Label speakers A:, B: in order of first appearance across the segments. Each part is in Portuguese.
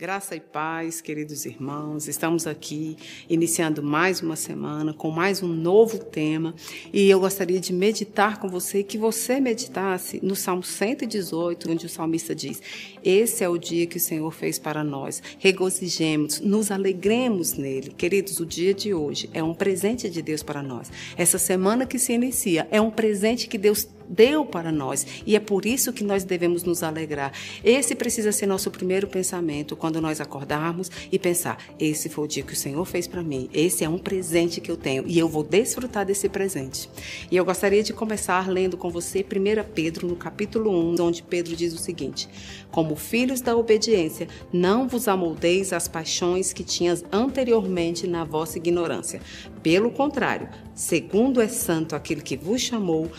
A: Graça e paz, queridos irmãos, estamos aqui iniciando mais uma semana com mais um novo tema e eu gostaria de meditar com você, que você meditasse no Salmo 118, onde o salmista diz: Esse é o dia que o Senhor fez para nós, regozijemos, nos alegremos nele. Queridos, o dia de hoje é um presente de Deus para nós. Essa semana que se inicia é um presente que Deus deu para nós e é por isso que nós devemos nos alegrar. Esse precisa ser nosso primeiro pensamento quando nós acordarmos e pensar: esse foi o dia que o Senhor fez para mim, esse é um presente que eu tenho e eu vou desfrutar desse presente. E eu gostaria de começar lendo com você 1 Pedro, no capítulo 1, onde Pedro diz o seguinte: Como filhos da obediência, não vos amoldeis às paixões que tinhas anteriormente na vossa ignorância. Pelo contrário, segundo é santo aquele que vos chamou,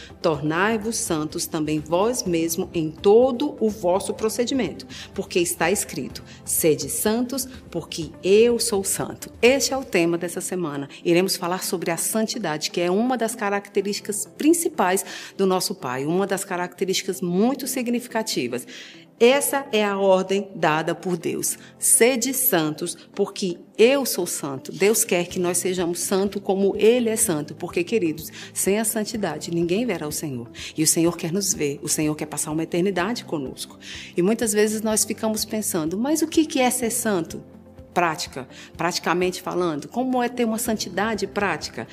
A: tornai-vos santos também vós mesmo em todo o vosso procedimento, porque está escrito: sede santos, porque eu sou santo. Este é o tema dessa semana. Iremos falar sobre a santidade, que é uma das características principais do nosso Pai, uma das características muito significativas. Essa é a ordem dada por Deus. Sede santos, porque eu sou santo. Deus quer que nós sejamos santos como Ele é santo. Porque, queridos, sem a santidade ninguém verá o Senhor. E o Senhor quer nos ver. O Senhor quer passar uma eternidade conosco. E muitas vezes nós ficamos pensando, mas o que é ser santo? Prática, praticamente falando. Como é ter uma santidade prática?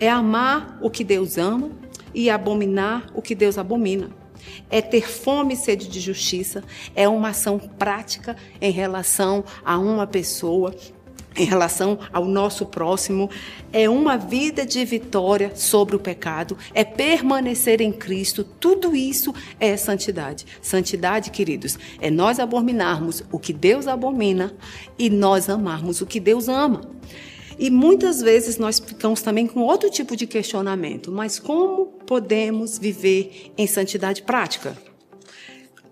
A: É amar o que Deus ama e abominar o que Deus abomina é ter fome e sede de justiça, é uma ação prática em relação a uma pessoa, em relação ao nosso próximo, é uma vida de vitória sobre o pecado, é permanecer em Cristo, tudo isso é santidade. Santidade, queridos, é nós abominarmos o que Deus abomina e nós amarmos o que Deus ama. E muitas vezes nós ficamos também com outro tipo de questionamento, mas como podemos viver em santidade prática?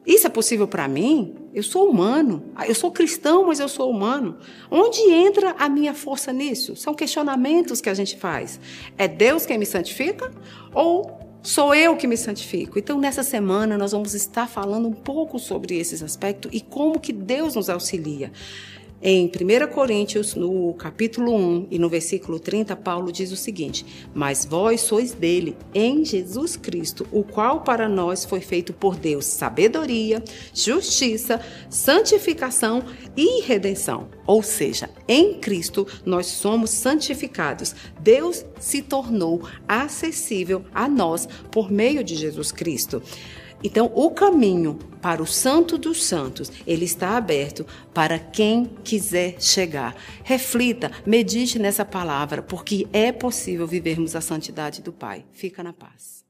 A: Isso é possível para mim? Eu sou humano. Eu sou cristão, mas eu sou humano. Onde entra a minha força nisso? São questionamentos que a gente faz. É Deus quem me santifica ou sou eu que me santifico? Então, nessa semana nós vamos estar falando um pouco sobre esses aspectos e como que Deus nos auxilia. Em 1 Coríntios, no capítulo 1 e no versículo 30, Paulo diz o seguinte: Mas vós sois dele, em Jesus Cristo, o qual para nós foi feito por Deus sabedoria, justiça, santificação e redenção. Ou seja, em Cristo nós somos santificados. Deus se tornou acessível a nós por meio de Jesus Cristo. Então, o caminho para o Santo dos Santos, ele está aberto para quem quiser chegar. Reflita, medite nessa palavra, porque é possível vivermos a santidade do Pai. Fica na paz.